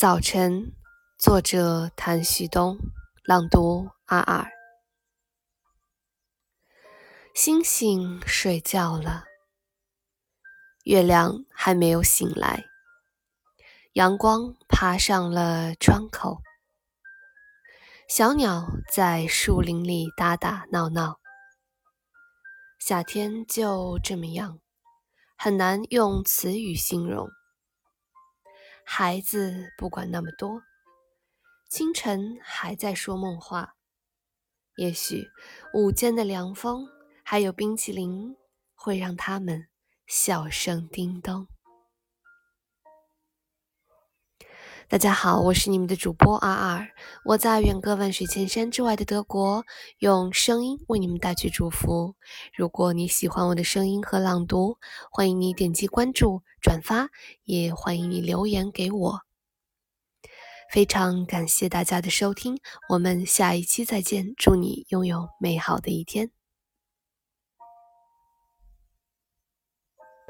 早晨，作者谭旭东，朗读阿尔。星星睡觉了，月亮还没有醒来，阳光爬上了窗口，小鸟在树林里打打闹闹。夏天就这么样，很难用词语形容。孩子不管那么多，清晨还在说梦话。也许午间的凉风，还有冰淇淋，会让他们笑声叮咚。大家好，我是你们的主播阿尔，我在远隔万水千山之外的德国，用声音为你们带去祝福。如果你喜欢我的声音和朗读，欢迎你点击关注、转发，也欢迎你留言给我。非常感谢大家的收听，我们下一期再见，祝你拥有美好的一天。